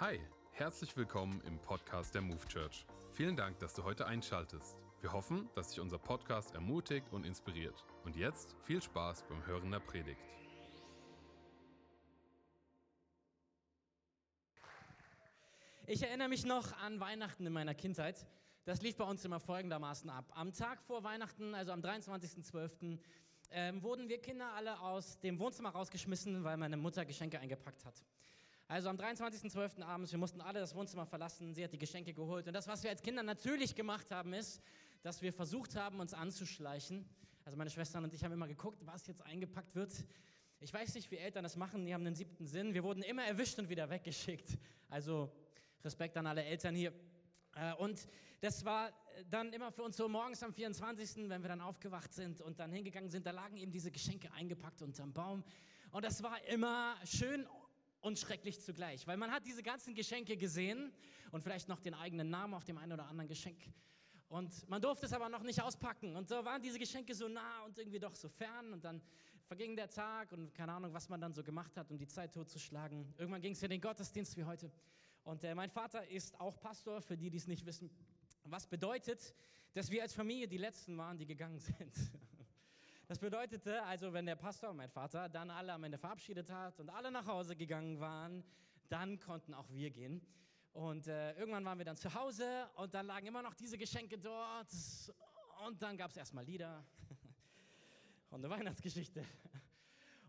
Hi, herzlich willkommen im Podcast der Move Church. Vielen Dank, dass du heute einschaltest. Wir hoffen, dass dich unser Podcast ermutigt und inspiriert. Und jetzt viel Spaß beim Hören der Predigt. Ich erinnere mich noch an Weihnachten in meiner Kindheit. Das lief bei uns immer folgendermaßen ab. Am Tag vor Weihnachten, also am 23.12., ähm, wurden wir Kinder alle aus dem Wohnzimmer rausgeschmissen, weil meine Mutter Geschenke eingepackt hat. Also am 23.12. abends, wir mussten alle das Wohnzimmer verlassen, sie hat die Geschenke geholt. Und das, was wir als Kinder natürlich gemacht haben, ist, dass wir versucht haben, uns anzuschleichen. Also meine Schwestern und ich haben immer geguckt, was jetzt eingepackt wird. Ich weiß nicht, wie Eltern das machen, die haben einen siebten Sinn. Wir wurden immer erwischt und wieder weggeschickt. Also Respekt an alle Eltern hier. Äh, und das war dann immer für uns so morgens am 24., wenn wir dann aufgewacht sind und dann hingegangen sind, da lagen eben diese Geschenke eingepackt unterm Baum. Und das war immer schön und schrecklich zugleich, weil man hat diese ganzen Geschenke gesehen und vielleicht noch den eigenen Namen auf dem einen oder anderen Geschenk. Und man durfte es aber noch nicht auspacken. Und so waren diese Geschenke so nah und irgendwie doch so fern. Und dann verging der Tag und keine Ahnung, was man dann so gemacht hat, um die Zeit totzuschlagen. Irgendwann ging es in den Gottesdienst wie heute. Und äh, mein Vater ist auch Pastor, für die, die es nicht wissen. Was bedeutet, dass wir als Familie die Letzten waren, die gegangen sind. Das bedeutete also, wenn der Pastor, mein Vater, dann alle am Ende verabschiedet hat und alle nach Hause gegangen waren, dann konnten auch wir gehen. Und äh, irgendwann waren wir dann zu Hause und dann lagen immer noch diese Geschenke dort. Und dann gab es erstmal Lieder und eine Weihnachtsgeschichte.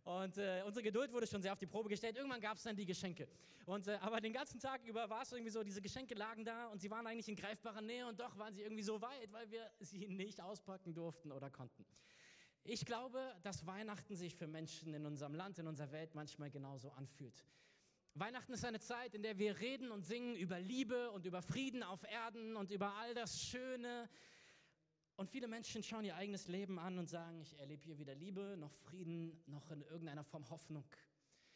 Und äh, unsere Geduld wurde schon sehr auf die Probe gestellt. Irgendwann gab es dann die Geschenke. Und, äh, aber den ganzen Tag über war es irgendwie so, diese Geschenke lagen da und sie waren eigentlich in greifbarer Nähe und doch waren sie irgendwie so weit, weil wir sie nicht auspacken durften oder konnten. Ich glaube, dass Weihnachten sich für Menschen in unserem Land, in unserer Welt manchmal genauso anfühlt. Weihnachten ist eine Zeit, in der wir reden und singen über Liebe und über Frieden auf Erden und über all das Schöne. Und viele Menschen schauen ihr eigenes Leben an und sagen, ich erlebe hier weder Liebe noch Frieden noch in irgendeiner Form Hoffnung.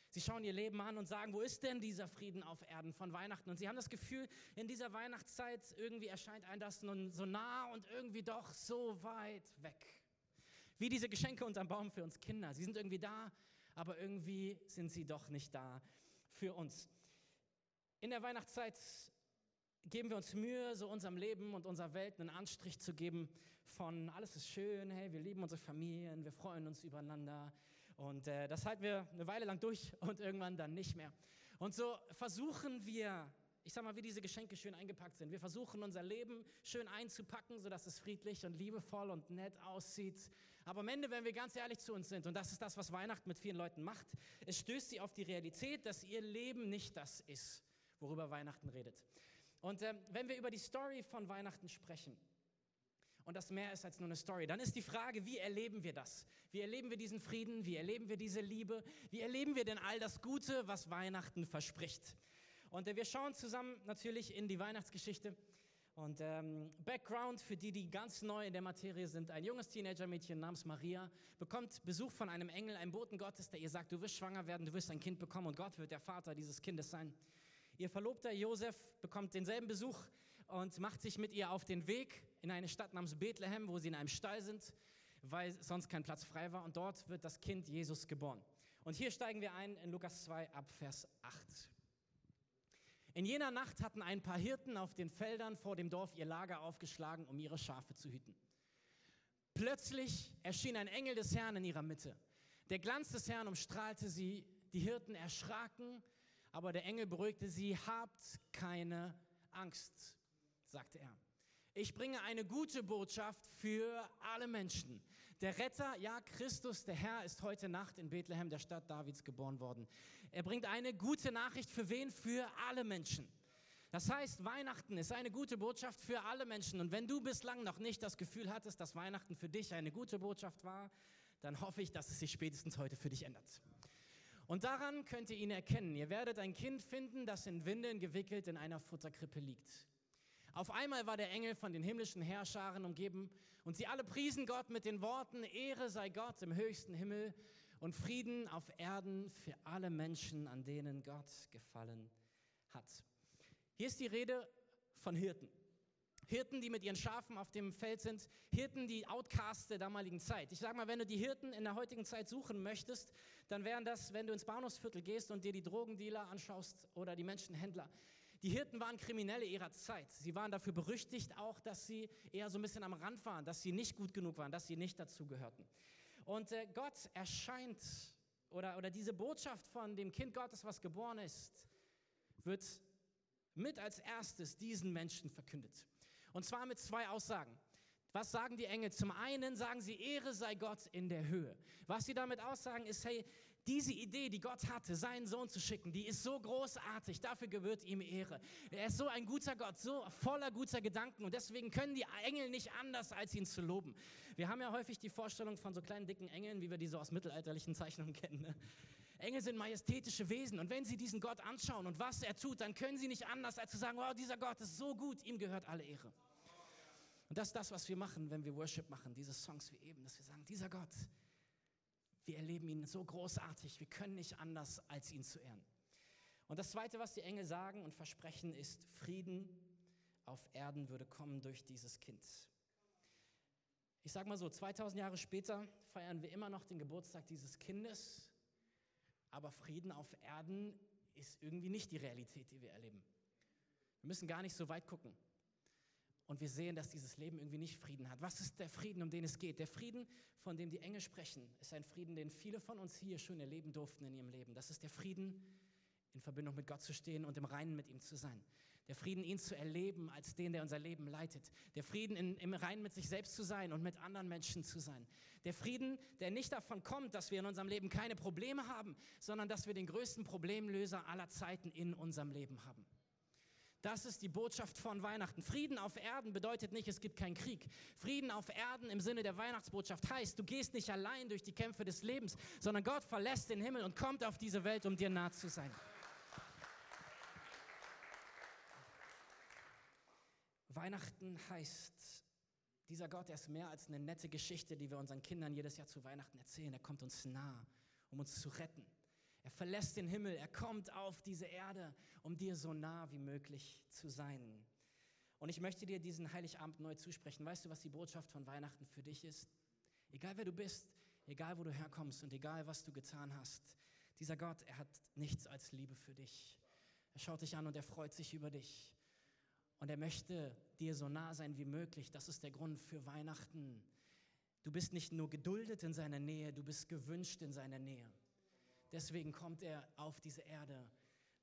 Sie schauen ihr Leben an und sagen, wo ist denn dieser Frieden auf Erden von Weihnachten? Und sie haben das Gefühl, in dieser Weihnachtszeit irgendwie erscheint ein das nun so nah und irgendwie doch so weit weg. Wie diese Geschenke unterm Baum für uns Kinder. Sie sind irgendwie da, aber irgendwie sind sie doch nicht da für uns. In der Weihnachtszeit geben wir uns Mühe, so unserem Leben und unserer Welt einen Anstrich zu geben von alles ist schön, hey, wir lieben unsere Familien, wir freuen uns übereinander und äh, das halten wir eine Weile lang durch und irgendwann dann nicht mehr. Und so versuchen wir ich sag mal, wie diese Geschenke schön eingepackt sind. Wir versuchen unser Leben schön einzupacken, sodass es friedlich und liebevoll und nett aussieht. Aber am Ende, wenn wir ganz ehrlich zu uns sind, und das ist das, was Weihnachten mit vielen Leuten macht, es stößt sie auf die Realität, dass ihr Leben nicht das ist, worüber Weihnachten redet. Und äh, wenn wir über die Story von Weihnachten sprechen, und das mehr ist als nur eine Story. Dann ist die Frage, wie erleben wir das? Wie erleben wir diesen Frieden? Wie erleben wir diese Liebe? Wie erleben wir denn all das Gute, was Weihnachten verspricht? Und äh, wir schauen zusammen natürlich in die Weihnachtsgeschichte. Und ähm, Background für die, die ganz neu in der Materie sind: Ein junges Teenagermädchen namens Maria bekommt Besuch von einem Engel, einem Boten Gottes, der ihr sagt: Du wirst schwanger werden, du wirst ein Kind bekommen und Gott wird der Vater dieses Kindes sein. Ihr Verlobter Josef bekommt denselben Besuch und macht sich mit ihr auf den Weg in eine Stadt namens Bethlehem, wo sie in einem Stall sind, weil sonst kein Platz frei war. Und dort wird das Kind Jesus geboren. Und hier steigen wir ein in Lukas 2 ab Vers 8. In jener Nacht hatten ein paar Hirten auf den Feldern vor dem Dorf ihr Lager aufgeschlagen, um ihre Schafe zu hüten. Plötzlich erschien ein Engel des Herrn in ihrer Mitte. Der Glanz des Herrn umstrahlte sie, die Hirten erschraken, aber der Engel beruhigte sie, habt keine Angst, sagte er. Ich bringe eine gute Botschaft für alle Menschen. Der Retter, ja Christus, der Herr, ist heute Nacht in Bethlehem, der Stadt Davids, geboren worden. Er bringt eine gute Nachricht für wen? Für alle Menschen. Das heißt, Weihnachten ist eine gute Botschaft für alle Menschen. Und wenn du bislang noch nicht das Gefühl hattest, dass Weihnachten für dich eine gute Botschaft war, dann hoffe ich, dass es sich spätestens heute für dich ändert. Und daran könnt ihr ihn erkennen. Ihr werdet ein Kind finden, das in Windeln gewickelt in einer Futterkrippe liegt. Auf einmal war der Engel von den himmlischen Herrscharen umgeben und sie alle priesen Gott mit den Worten, Ehre sei Gott im höchsten Himmel und Frieden auf Erden für alle Menschen, an denen Gott gefallen hat. Hier ist die Rede von Hirten. Hirten, die mit ihren Schafen auf dem Feld sind, Hirten, die Outcasts der damaligen Zeit. Ich sage mal, wenn du die Hirten in der heutigen Zeit suchen möchtest, dann wären das, wenn du ins Bahnhofsviertel gehst und dir die Drogendealer anschaust oder die Menschenhändler. Die Hirten waren Kriminelle ihrer Zeit. Sie waren dafür berüchtigt auch, dass sie eher so ein bisschen am Rand waren, dass sie nicht gut genug waren, dass sie nicht dazugehörten. Und äh, Gott erscheint, oder, oder diese Botschaft von dem Kind Gottes, was geboren ist, wird mit als erstes diesen Menschen verkündet. Und zwar mit zwei Aussagen. Was sagen die Engel? Zum einen sagen sie, Ehre sei Gott in der Höhe. Was sie damit aussagen ist, hey, diese Idee, die Gott hatte, seinen Sohn zu schicken, die ist so großartig, dafür gebührt ihm Ehre. Er ist so ein guter Gott, so voller guter Gedanken und deswegen können die Engel nicht anders, als ihn zu loben. Wir haben ja häufig die Vorstellung von so kleinen, dicken Engeln, wie wir die so aus mittelalterlichen Zeichnungen kennen. Ne? Engel sind majestätische Wesen und wenn sie diesen Gott anschauen und was er tut, dann können sie nicht anders, als zu sagen, oh, dieser Gott ist so gut, ihm gehört alle Ehre. Und das ist das, was wir machen, wenn wir Worship machen, diese Songs wie eben, dass wir sagen, dieser Gott, wir erleben ihn so großartig, wir können nicht anders, als ihn zu ehren. Und das Zweite, was die Engel sagen und versprechen, ist, Frieden auf Erden würde kommen durch dieses Kind. Ich sage mal so, 2000 Jahre später feiern wir immer noch den Geburtstag dieses Kindes, aber Frieden auf Erden ist irgendwie nicht die Realität, die wir erleben. Wir müssen gar nicht so weit gucken. Und wir sehen, dass dieses Leben irgendwie nicht Frieden hat. Was ist der Frieden, um den es geht? Der Frieden, von dem die Engel sprechen, ist ein Frieden, den viele von uns hier schon erleben durften in ihrem Leben. Das ist der Frieden, in Verbindung mit Gott zu stehen und im Reinen mit ihm zu sein. Der Frieden, ihn zu erleben als den, der unser Leben leitet. Der Frieden, in, im Reinen mit sich selbst zu sein und mit anderen Menschen zu sein. Der Frieden, der nicht davon kommt, dass wir in unserem Leben keine Probleme haben, sondern dass wir den größten Problemlöser aller Zeiten in unserem Leben haben. Das ist die Botschaft von Weihnachten. Frieden auf Erden bedeutet nicht, es gibt keinen Krieg. Frieden auf Erden im Sinne der Weihnachtsbotschaft heißt, du gehst nicht allein durch die Kämpfe des Lebens, sondern Gott verlässt den Himmel und kommt auf diese Welt, um dir nah zu sein. Weihnachten heißt, dieser Gott, er ist mehr als eine nette Geschichte, die wir unseren Kindern jedes Jahr zu Weihnachten erzählen. Er kommt uns nah, um uns zu retten. Er verlässt den Himmel, er kommt auf diese Erde, um dir so nah wie möglich zu sein. Und ich möchte dir diesen Heiligabend neu zusprechen. Weißt du, was die Botschaft von Weihnachten für dich ist? Egal wer du bist, egal wo du herkommst und egal was du getan hast, dieser Gott, er hat nichts als Liebe für dich. Er schaut dich an und er freut sich über dich. Und er möchte dir so nah sein wie möglich. Das ist der Grund für Weihnachten. Du bist nicht nur geduldet in seiner Nähe, du bist gewünscht in seiner Nähe. Deswegen kommt er auf diese Erde,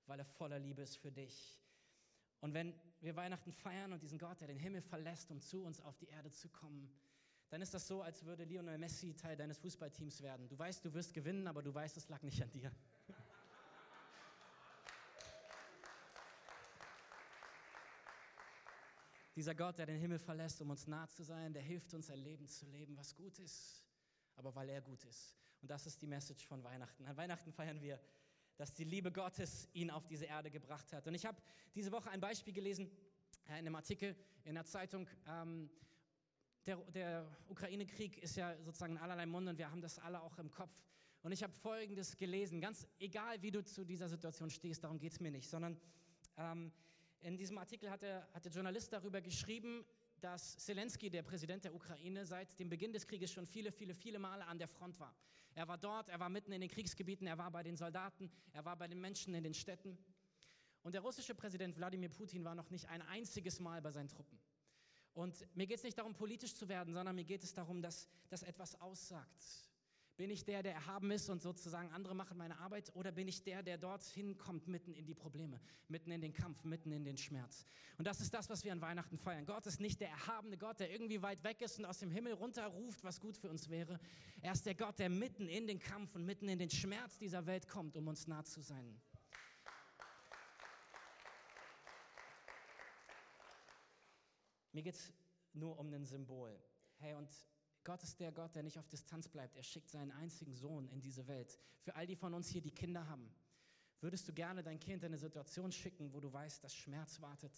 weil er voller Liebe ist für dich. Und wenn wir Weihnachten feiern und diesen Gott, der den Himmel verlässt, um zu uns auf die Erde zu kommen, dann ist das so, als würde Lionel Messi Teil deines Fußballteams werden. Du weißt, du wirst gewinnen, aber du weißt, es lag nicht an dir. Dieser Gott, der den Himmel verlässt, um uns nah zu sein, der hilft uns, ein Leben zu leben, was gut ist, aber weil er gut ist. Und das ist die Message von Weihnachten. An Weihnachten feiern wir, dass die Liebe Gottes ihn auf diese Erde gebracht hat. Und ich habe diese Woche ein Beispiel gelesen äh, in einem Artikel in der Zeitung. Ähm, der, der Ukraine-Krieg ist ja sozusagen in allerlei Munde und wir haben das alle auch im Kopf. Und ich habe Folgendes gelesen, ganz egal, wie du zu dieser Situation stehst, darum geht es mir nicht, sondern ähm, in diesem Artikel hat der, hat der Journalist darüber geschrieben, dass Zelensky, der Präsident der Ukraine, seit dem Beginn des Krieges schon viele, viele, viele Male an der Front war. Er war dort, er war mitten in den Kriegsgebieten, er war bei den Soldaten, er war bei den Menschen in den Städten. Und der russische Präsident Wladimir Putin war noch nicht ein einziges Mal bei seinen Truppen. Und mir geht es nicht darum, politisch zu werden, sondern mir geht es darum, dass das etwas aussagt. Bin ich der, der erhaben ist und sozusagen andere machen meine Arbeit? Oder bin ich der, der dorthin kommt, mitten in die Probleme, mitten in den Kampf, mitten in den Schmerz? Und das ist das, was wir an Weihnachten feiern. Gott ist nicht der erhabene Gott, der irgendwie weit weg ist und aus dem Himmel runterruft, was gut für uns wäre. Er ist der Gott, der mitten in den Kampf und mitten in den Schmerz dieser Welt kommt, um uns nah zu sein. Mir geht es nur um ein Symbol. Hey, und Gott ist der Gott, der nicht auf Distanz bleibt. Er schickt seinen einzigen Sohn in diese Welt. Für all die von uns hier, die Kinder haben, würdest du gerne dein Kind in eine Situation schicken, wo du weißt, dass Schmerz wartet,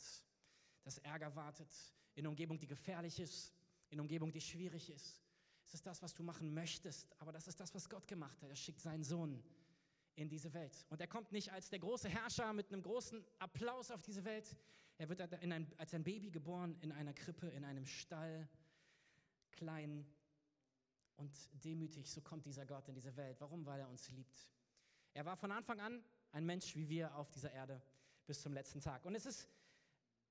dass Ärger wartet, in Umgebung, die gefährlich ist, in Umgebung, die schwierig ist. Es ist das, was du machen möchtest, aber das ist das, was Gott gemacht hat. Er schickt seinen Sohn in diese Welt. Und er kommt nicht als der große Herrscher mit einem großen Applaus auf diese Welt. Er wird als ein Baby geboren in einer Krippe, in einem Stall, klein und demütig. So kommt dieser Gott in diese Welt. Warum? Weil er uns liebt. Er war von Anfang an ein Mensch wie wir auf dieser Erde bis zum letzten Tag. Und es ist,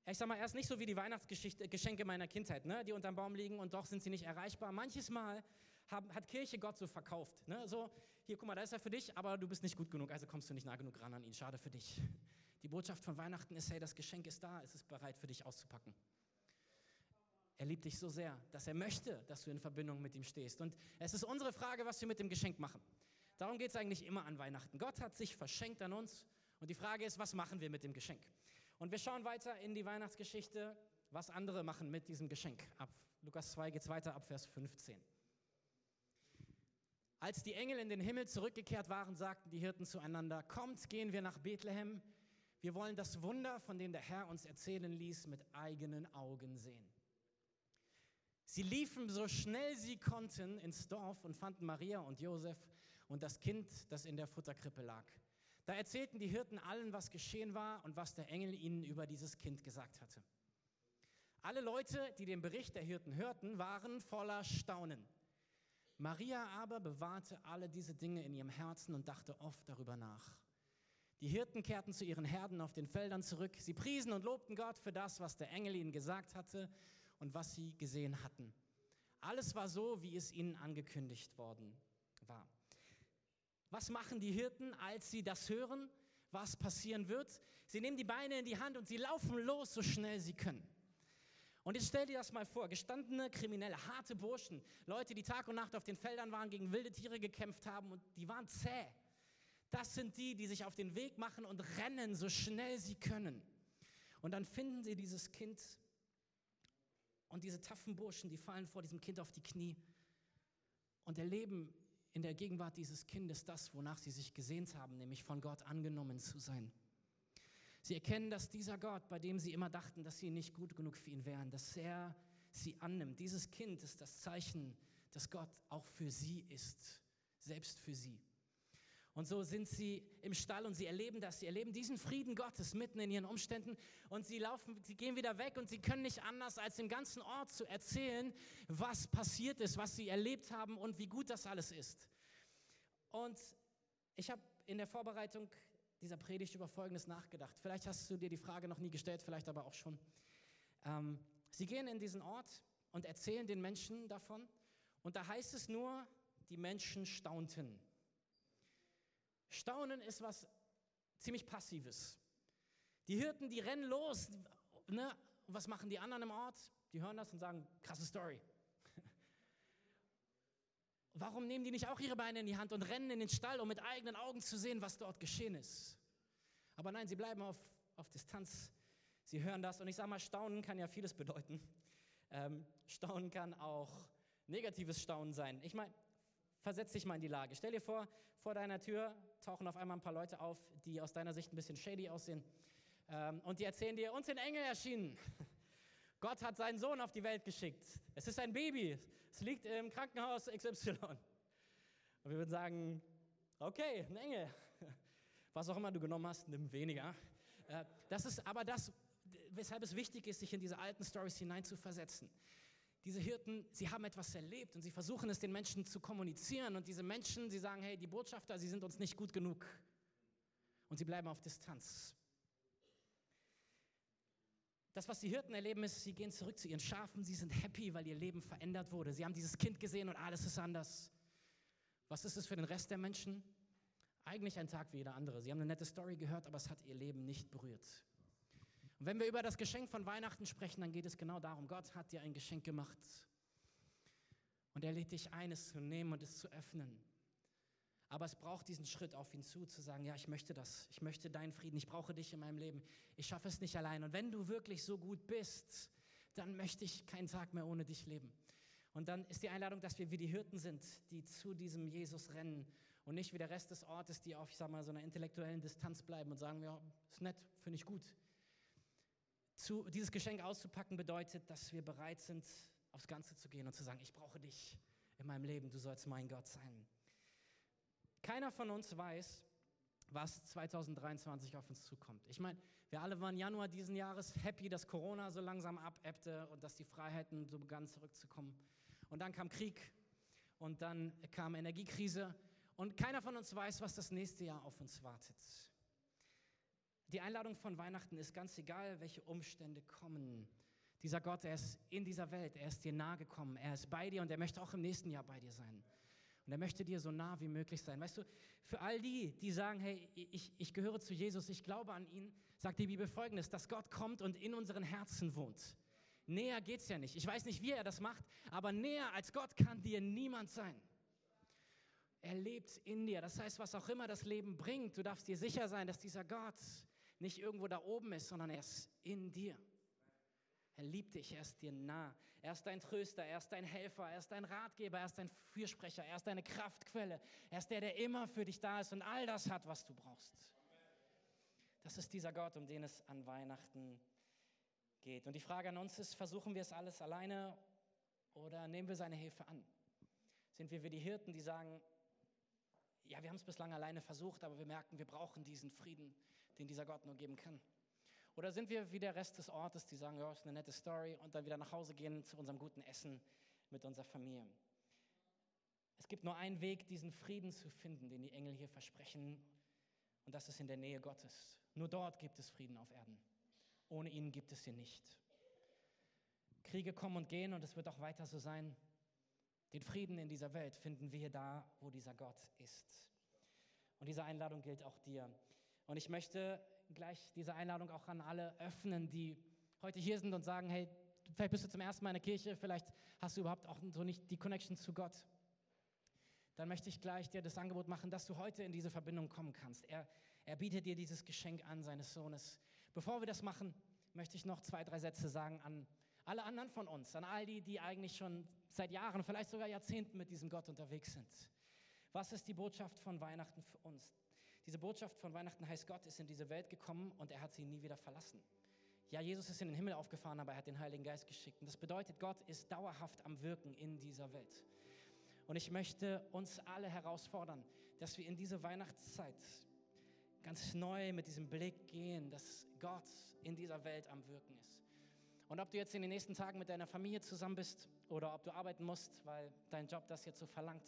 ich sag mal, erst nicht so wie die Weihnachtsgeschenke meiner Kindheit, ne, die unterm Baum liegen und doch sind sie nicht erreichbar. Manches Mal haben, hat Kirche Gott so verkauft. Ne? So, hier, guck mal, da ist er für dich, aber du bist nicht gut genug, also kommst du nicht nah genug ran an ihn. Schade für dich. Die Botschaft von Weihnachten ist, hey, das Geschenk ist da, es ist bereit für dich auszupacken. Er liebt dich so sehr, dass er möchte, dass du in Verbindung mit ihm stehst. Und es ist unsere Frage, was wir mit dem Geschenk machen. Darum geht es eigentlich immer an Weihnachten. Gott hat sich verschenkt an uns und die Frage ist, was machen wir mit dem Geschenk? Und wir schauen weiter in die Weihnachtsgeschichte, was andere machen mit diesem Geschenk. Ab Lukas 2 geht es weiter, ab Vers 15. Als die Engel in den Himmel zurückgekehrt waren, sagten die Hirten zueinander, kommt, gehen wir nach Bethlehem. Wir wollen das Wunder, von dem der Herr uns erzählen ließ, mit eigenen Augen sehen. Sie liefen so schnell sie konnten ins Dorf und fanden Maria und Josef und das Kind, das in der Futterkrippe lag. Da erzählten die Hirten allen, was geschehen war und was der Engel ihnen über dieses Kind gesagt hatte. Alle Leute, die den Bericht der Hirten hörten, waren voller Staunen. Maria aber bewahrte alle diese Dinge in ihrem Herzen und dachte oft darüber nach. Die Hirten kehrten zu ihren Herden auf den Feldern zurück. Sie priesen und lobten Gott für das, was der Engel ihnen gesagt hatte und was sie gesehen hatten. Alles war so, wie es ihnen angekündigt worden war. Was machen die Hirten, als sie das hören, was passieren wird? Sie nehmen die Beine in die Hand und sie laufen los, so schnell sie können. Und jetzt stell dir das mal vor, gestandene Kriminelle, harte Burschen, Leute, die Tag und Nacht auf den Feldern waren, gegen wilde Tiere gekämpft haben und die waren zäh. Das sind die, die sich auf den Weg machen und rennen, so schnell sie können. Und dann finden sie dieses Kind und diese taffen Burschen, die fallen vor diesem Kind auf die Knie und erleben in der Gegenwart dieses Kindes das, wonach sie sich gesehnt haben, nämlich von Gott angenommen zu sein. Sie erkennen, dass dieser Gott, bei dem sie immer dachten, dass sie nicht gut genug für ihn wären, dass er sie annimmt. Dieses Kind ist das Zeichen, dass Gott auch für sie ist, selbst für sie. Und so sind sie im Stall und sie erleben das. Sie erleben diesen Frieden Gottes mitten in ihren Umständen und sie laufen, sie gehen wieder weg und sie können nicht anders, als dem ganzen Ort zu erzählen, was passiert ist, was sie erlebt haben und wie gut das alles ist. Und ich habe in der Vorbereitung dieser Predigt über Folgendes nachgedacht. Vielleicht hast du dir die Frage noch nie gestellt, vielleicht aber auch schon. Ähm, sie gehen in diesen Ort und erzählen den Menschen davon und da heißt es nur, die Menschen staunten. Staunen ist was ziemlich Passives. Die Hirten, die rennen los. Ne? Was machen die anderen im Ort? Die hören das und sagen, krasse Story. Warum nehmen die nicht auch ihre Beine in die Hand und rennen in den Stall, um mit eigenen Augen zu sehen, was dort geschehen ist? Aber nein, sie bleiben auf, auf Distanz. Sie hören das und ich sage mal, Staunen kann ja vieles bedeuten. Ähm, Staunen kann auch negatives Staunen sein. Ich meine, versetz dich mal in die Lage. Stell dir vor, vor deiner Tür tauchen auf einmal ein paar Leute auf, die aus deiner Sicht ein bisschen shady aussehen. Ähm, und die erzählen dir, uns sind Engel erschienen. Gott hat seinen Sohn auf die Welt geschickt. Es ist ein Baby. Es liegt im Krankenhaus XY. Und wir würden sagen, okay, ein Engel. Was auch immer du genommen hast, nimm weniger. Äh, das ist aber das, weshalb es wichtig ist, sich in diese alten Stories hineinzuversetzen. Diese Hirten, sie haben etwas erlebt und sie versuchen es den Menschen zu kommunizieren. Und diese Menschen, sie sagen, hey, die Botschafter, sie sind uns nicht gut genug. Und sie bleiben auf Distanz. Das, was die Hirten erleben, ist, sie gehen zurück zu ihren Schafen, sie sind happy, weil ihr Leben verändert wurde. Sie haben dieses Kind gesehen und alles ist anders. Was ist es für den Rest der Menschen? Eigentlich ein Tag wie jeder andere. Sie haben eine nette Story gehört, aber es hat ihr Leben nicht berührt. Und wenn wir über das Geschenk von Weihnachten sprechen, dann geht es genau darum, Gott hat dir ein Geschenk gemacht. Und er lädt dich ein, es zu nehmen und es zu öffnen. Aber es braucht diesen Schritt auf ihn zu, zu sagen, ja, ich möchte das, ich möchte deinen Frieden, ich brauche dich in meinem Leben, ich schaffe es nicht allein. Und wenn du wirklich so gut bist, dann möchte ich keinen Tag mehr ohne dich leben. Und dann ist die Einladung, dass wir wie die Hirten sind, die zu diesem Jesus rennen und nicht wie der Rest des Ortes, die auf, ich sag mal, so einer intellektuellen Distanz bleiben und sagen, ja, ist nett, finde ich gut. Zu, dieses Geschenk auszupacken bedeutet, dass wir bereit sind, aufs Ganze zu gehen und zu sagen, ich brauche dich in meinem Leben, du sollst mein Gott sein. Keiner von uns weiß, was 2023 auf uns zukommt. Ich meine, wir alle waren Januar diesen Jahres happy, dass Corona so langsam abebbte und dass die Freiheiten so begannen zurückzukommen. Und dann kam Krieg und dann kam Energiekrise und keiner von uns weiß, was das nächste Jahr auf uns wartet. Die Einladung von Weihnachten ist ganz egal, welche Umstände kommen. Dieser Gott, er ist in dieser Welt, er ist dir nahe gekommen, er ist bei dir und er möchte auch im nächsten Jahr bei dir sein. Und er möchte dir so nah wie möglich sein. Weißt du, für all die, die sagen, hey, ich, ich gehöre zu Jesus, ich glaube an ihn, sagt die Bibel folgendes, dass Gott kommt und in unseren Herzen wohnt. Näher geht es ja nicht. Ich weiß nicht, wie er das macht, aber näher als Gott kann dir niemand sein. Er lebt in dir. Das heißt, was auch immer das Leben bringt, du darfst dir sicher sein, dass dieser Gott nicht irgendwo da oben ist, sondern er ist in dir. Er liebt dich, er ist dir nah. Er ist dein Tröster, er ist dein Helfer, er ist dein Ratgeber, er ist dein Fürsprecher, er ist deine Kraftquelle. Er ist der, der immer für dich da ist und all das hat, was du brauchst. Das ist dieser Gott, um den es an Weihnachten geht. Und die Frage an uns ist, versuchen wir es alles alleine oder nehmen wir seine Hilfe an? Sind wir wie die Hirten, die sagen, ja, wir haben es bislang alleine versucht, aber wir merken, wir brauchen diesen Frieden, den dieser Gott nur geben kann? Oder sind wir wie der Rest des Ortes, die sagen, ja, ist eine nette Story und dann wieder nach Hause gehen zu unserem guten Essen mit unserer Familie? Es gibt nur einen Weg, diesen Frieden zu finden, den die Engel hier versprechen, und das ist in der Nähe Gottes. Nur dort gibt es Frieden auf Erden. Ohne ihn gibt es ihn nicht. Kriege kommen und gehen und es wird auch weiter so sein. Den Frieden in dieser Welt finden wir da, wo dieser Gott ist. Und diese Einladung gilt auch dir. Und ich möchte gleich diese Einladung auch an alle öffnen, die heute hier sind und sagen, hey, vielleicht bist du zum ersten Mal in der Kirche, vielleicht hast du überhaupt auch so nicht die Connection zu Gott. Dann möchte ich gleich dir das Angebot machen, dass du heute in diese Verbindung kommen kannst. Er, er bietet dir dieses Geschenk an, seines Sohnes. Bevor wir das machen, möchte ich noch zwei, drei Sätze sagen an alle anderen von uns, an all die, die eigentlich schon seit Jahren, vielleicht sogar Jahrzehnten mit diesem Gott unterwegs sind. Was ist die Botschaft von Weihnachten für uns? Diese Botschaft von Weihnachten heißt, Gott ist in diese Welt gekommen und er hat sie nie wieder verlassen. Ja, Jesus ist in den Himmel aufgefahren, aber er hat den Heiligen Geist geschickt. Und das bedeutet, Gott ist dauerhaft am Wirken in dieser Welt. Und ich möchte uns alle herausfordern, dass wir in diese Weihnachtszeit ganz neu mit diesem Blick gehen, dass Gott in dieser Welt am Wirken ist. Und ob du jetzt in den nächsten Tagen mit deiner Familie zusammen bist oder ob du arbeiten musst, weil dein Job das jetzt so verlangt,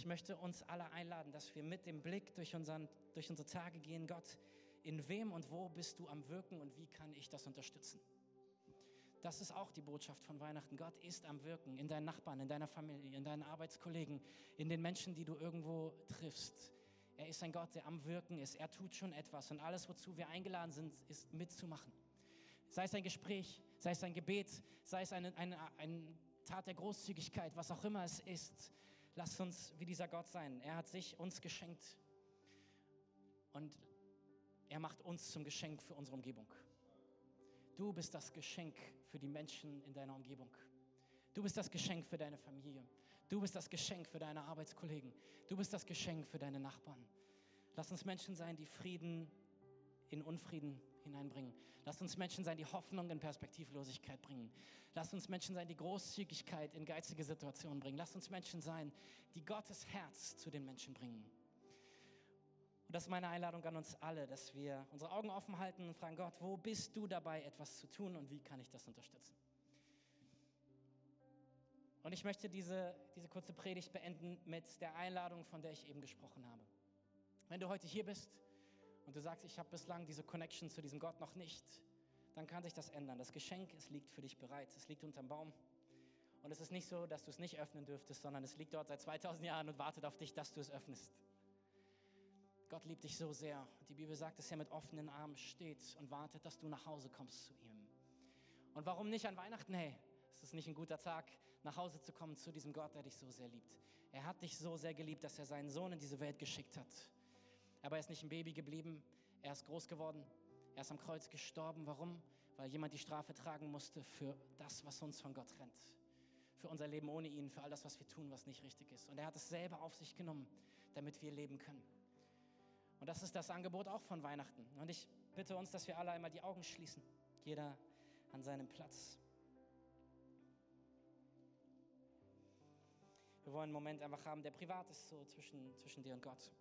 ich möchte uns alle einladen, dass wir mit dem Blick durch, unseren, durch unsere Tage gehen, Gott, in wem und wo bist du am Wirken und wie kann ich das unterstützen? Das ist auch die Botschaft von Weihnachten. Gott ist am Wirken in deinen Nachbarn, in deiner Familie, in deinen Arbeitskollegen, in den Menschen, die du irgendwo triffst. Er ist ein Gott, der am Wirken ist. Er tut schon etwas und alles, wozu wir eingeladen sind, ist mitzumachen. Sei es ein Gespräch, sei es ein Gebet, sei es eine, eine, eine Tat der Großzügigkeit, was auch immer es ist. Lasst uns wie dieser Gott sein. Er hat sich uns geschenkt und er macht uns zum Geschenk für unsere Umgebung. Du bist das Geschenk für die Menschen in deiner Umgebung. Du bist das Geschenk für deine Familie. Du bist das Geschenk für deine Arbeitskollegen. Du bist das Geschenk für deine Nachbarn. Lass uns Menschen sein, die Frieden in Unfrieden hineinbringen. Lass uns Menschen sein, die Hoffnung in Perspektivlosigkeit bringen. Lass uns Menschen sein, die Großzügigkeit in geizige Situationen bringen. Lass uns Menschen sein, die Gottes Herz zu den Menschen bringen. Und das ist meine Einladung an uns alle, dass wir unsere Augen offen halten und fragen, Gott, wo bist du dabei, etwas zu tun und wie kann ich das unterstützen? Und ich möchte diese, diese kurze Predigt beenden mit der Einladung, von der ich eben gesprochen habe. Wenn du heute hier bist und du sagst, ich habe bislang diese Connection zu diesem Gott noch nicht, dann kann sich das ändern. Das Geschenk, es liegt für dich bereit. Es liegt unterm Baum. Und es ist nicht so, dass du es nicht öffnen dürftest, sondern es liegt dort seit 2000 Jahren und wartet auf dich, dass du es öffnest. Gott liebt dich so sehr. Die Bibel sagt, dass er mit offenen Armen steht und wartet, dass du nach Hause kommst zu ihm. Und warum nicht an Weihnachten? Hey, es ist nicht ein guter Tag, nach Hause zu kommen zu diesem Gott, der dich so sehr liebt. Er hat dich so sehr geliebt, dass er seinen Sohn in diese Welt geschickt hat. Aber er ist nicht ein Baby geblieben, er ist groß geworden, er ist am Kreuz gestorben. Warum? Weil jemand die Strafe tragen musste für das, was uns von Gott trennt. Für unser Leben ohne ihn, für all das, was wir tun, was nicht richtig ist. Und er hat es selber auf sich genommen, damit wir leben können. Und das ist das Angebot auch von Weihnachten. Und ich bitte uns, dass wir alle einmal die Augen schließen. Jeder an seinem Platz. Wir wollen einen Moment einfach haben, der privat ist, so zwischen, zwischen dir und Gott.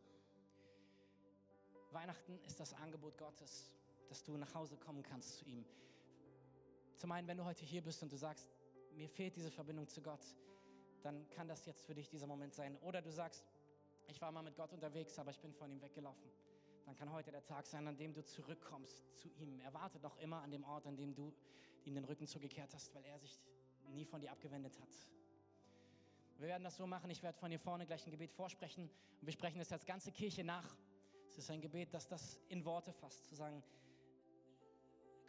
Weihnachten ist das Angebot Gottes, dass du nach Hause kommen kannst zu ihm. Zum einen, wenn du heute hier bist und du sagst, mir fehlt diese Verbindung zu Gott, dann kann das jetzt für dich dieser Moment sein. Oder du sagst, ich war mal mit Gott unterwegs, aber ich bin von ihm weggelaufen. Dann kann heute der Tag sein, an dem du zurückkommst zu ihm. Er wartet noch immer an dem Ort, an dem du ihm den Rücken zugekehrt hast, weil er sich nie von dir abgewendet hat. Wir werden das so machen, ich werde von hier vorne gleich ein Gebet vorsprechen und wir sprechen es als ganze Kirche nach. Es ist ein Gebet, das das in Worte fasst, zu sagen,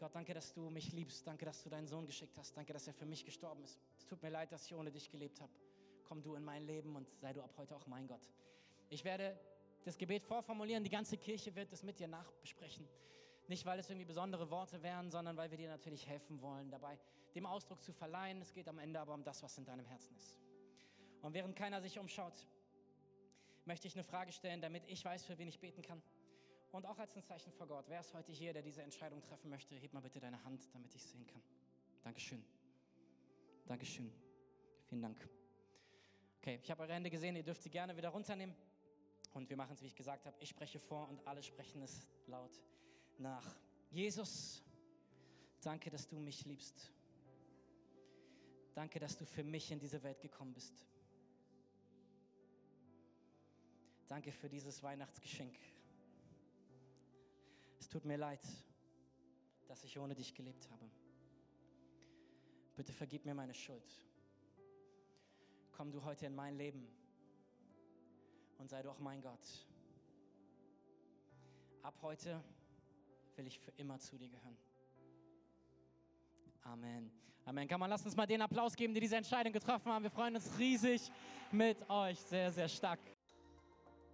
Gott, danke, dass du mich liebst, danke, dass du deinen Sohn geschickt hast, danke, dass er für mich gestorben ist. Es tut mir leid, dass ich ohne dich gelebt habe. Komm du in mein Leben und sei du ab heute auch mein Gott. Ich werde das Gebet vorformulieren, die ganze Kirche wird es mit dir nachbesprechen. Nicht, weil es irgendwie besondere Worte wären, sondern weil wir dir natürlich helfen wollen, dabei dem Ausdruck zu verleihen. Es geht am Ende aber um das, was in deinem Herzen ist. Und während keiner sich umschaut, möchte ich eine Frage stellen, damit ich weiß, für wen ich beten kann. Und auch als ein Zeichen vor Gott. Wer ist heute hier, der diese Entscheidung treffen möchte? Heb mal bitte deine Hand, damit ich sehen kann. Dankeschön. Dankeschön. Vielen Dank. Okay, ich habe eure Hände gesehen. Ihr dürft sie gerne wieder runternehmen. Und wir machen es, wie ich gesagt habe. Ich spreche vor und alle sprechen es laut nach. Jesus, danke, dass du mich liebst. Danke, dass du für mich in diese Welt gekommen bist. Danke für dieses Weihnachtsgeschenk. Es tut mir leid, dass ich ohne dich gelebt habe. Bitte vergib mir meine Schuld. Komm du heute in mein Leben und sei du auch mein Gott. Ab heute will ich für immer zu dir gehören. Amen. Amen. Kann man, lass uns mal den Applaus geben, die diese Entscheidung getroffen haben. Wir freuen uns riesig mit euch. Sehr, sehr stark.